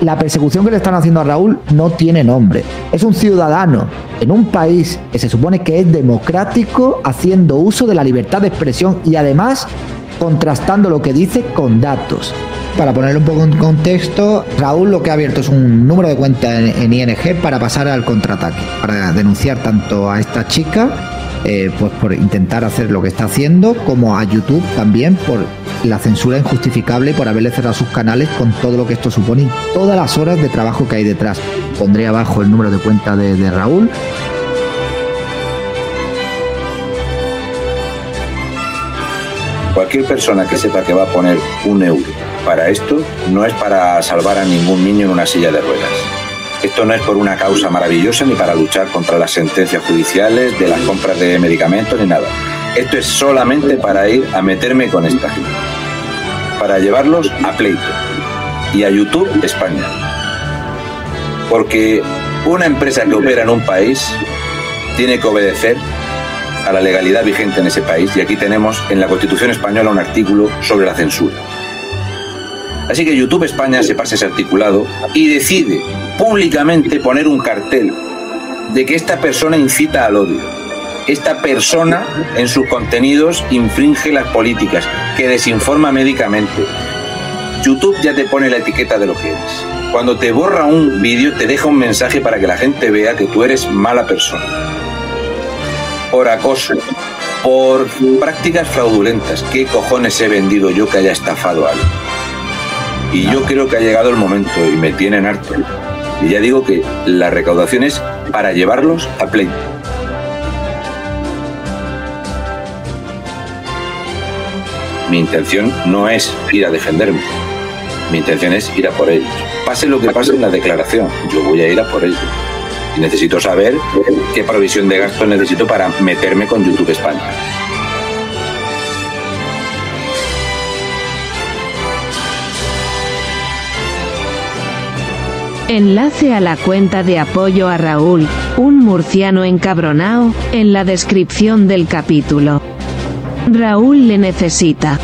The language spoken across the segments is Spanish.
la persecución que le están haciendo a Raúl no tiene nombre. Es un ciudadano en un país que se supone que es democrático haciendo uso de la libertad de expresión y además contrastando lo que dice con datos. Para ponerlo un poco en contexto, Raúl lo que ha abierto es un número de cuenta en, ING para pasar al contraataque, para denunciar tanto a esta chica eh, pues por intentar hacer lo que está haciendo, como a YouTube también por la censura injustificable por haberle cerrado sus canales con todo lo que esto supone y todas las horas de trabajo que hay detrás. Pondré abajo el número de cuenta de Raúl. Cualquier persona que sepa que va a poner un euro para esto no es para salvar a ningún niño en una silla de ruedas esto no es por una causa maravillosa ni para luchar contra las sentencias judiciales, de las compras de medicamentos ni nada. Esto es solamente para ir a meterme con esta gente. Para llevarlos a pleito. Y a YouTube España. Porque una empresa que opera en un país tiene que obedecer a la legalidad vigente en ese país. Y aquí tenemos en la Constitución española un artículo sobre la censura. Así que YouTube España se pasa ese articulado y decide públicamente poner un cartel de que esta persona incita al odio. Esta persona en sus contenidos infringe las políticas, que desinforma médicamente. YouTube ya te pone la etiqueta de lo que eres. Cuando te borra un vídeo te deja un mensaje para que la gente vea que tú eres mala persona. Por acoso, por prácticas fraudulentas. ¿Qué cojones he vendido yo que haya estafado a alguien? Y yo creo que ha llegado el momento y me tienen harto. Y ya digo que la recaudación es para llevarlos a pleito. Mi intención no es ir a defenderme. Mi intención es ir a por ellos. Pase lo que pase en la declaración, yo voy a ir a por ellos. Y necesito saber qué provisión de gasto necesito para meterme con YouTube España. Enlace a la cuenta de apoyo a Raúl, un murciano encabronao, en la descripción del capítulo. Raúl le necesita.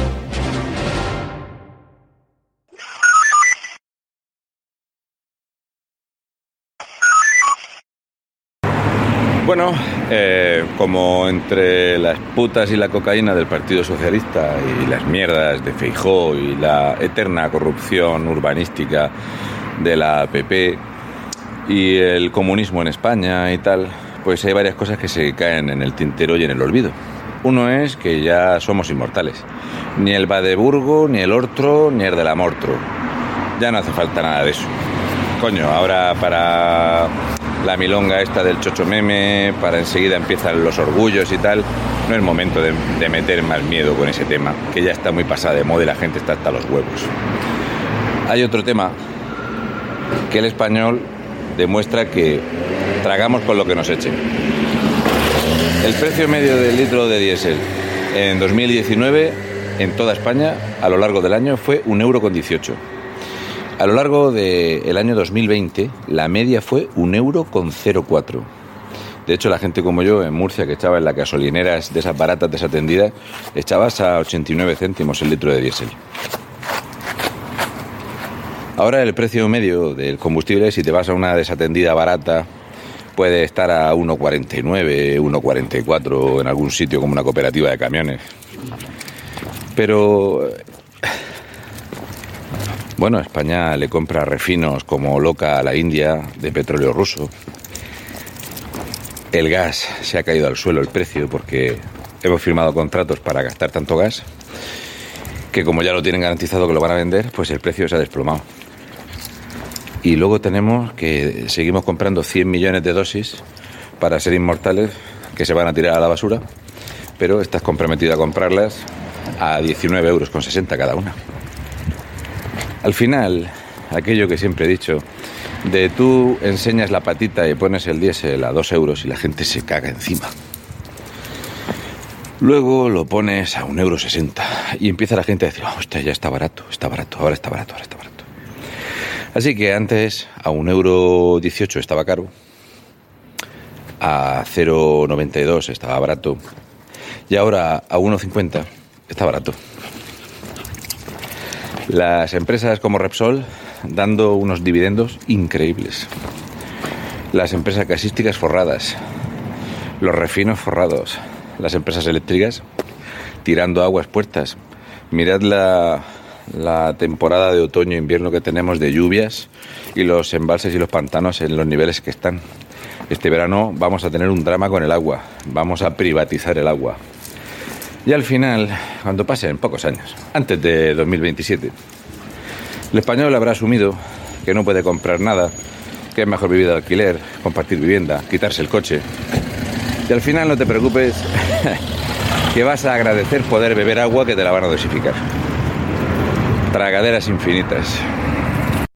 Bueno, eh, como entre las putas y la cocaína del Partido Socialista y las mierdas de Feijó y la eterna corrupción urbanística de la APP y el comunismo en España y tal, pues hay varias cosas que se caen en el tintero y en el olvido. Uno es que ya somos inmortales. Ni el Badeburgo, ni el Ortro, ni el de la Mortro. Ya no hace falta nada de eso. Coño, ahora para la milonga esta del chocho meme, para enseguida empiezan los orgullos y tal, no es momento de, meter más miedo con ese tema, que ya está muy pasada de moda y la gente está hasta los huevos. Hay otro tema que el español demuestra que tragamos con lo que nos echen. El precio medio del litro de diésel en 2019 en toda España a lo largo del año fue un euro con 18. A lo largo del año 2020 la media fue un euro con 04. De hecho, la gente como yo en Murcia, que estaba en las gasolineras de esas baratas desatendidas, echabas a 89 céntimos el litro de diésel. Ahora el precio medio del combustible, si te vas a una desatendida barata, puede estar a 1,49, 1,44 en algún sitio como una cooperativa de camiones. Pero bueno, España le compra refinos como loca a la India de petróleo ruso. El gas se ha caído al suelo el precio porque hemos firmado contratos para gastar tanto gas que como ya lo tienen garantizado que lo van a vender, pues el precio se ha desplomado. Y luego tenemos que seguimos comprando 100 millones de dosis para ser inmortales que se van a tirar a la basura, pero estás comprometido a comprarlas a 19 euros con 60 cada una. Al final, aquello que siempre he dicho, de tú enseñas la patita y pones el diésel a dos euros y la gente se caga encima. Luego lo pones a un euro sesenta y empieza la gente a decir, hostia, ya está barato, está barato, ahora está barato, ahora está barato. Así que antes a un euro dieciocho estaba caro, a 0,92 estaba barato y ahora a 1,50 está barato. Las empresas como Repsol dando unos dividendos increíbles. Las empresas gasísticas forradas, los refinos forrados, las empresas eléctricas tirando aguas puertas. Mirad la, la temporada de otoño-invierno que tenemos de lluvias y los embalses y los pantanos en los niveles que están. Este verano vamos a tener un drama con el agua, vamos a privatizar el agua. Y al final, cuando pasen pocos años, antes de 2027, el español habrá asumido que no puede comprar nada, que es mejor vivir de alquiler, compartir vivienda, quitarse el coche. Y al final no te preocupes, que vas a agradecer poder beber agua que te la van a dosificar. Tragaderas infinitas.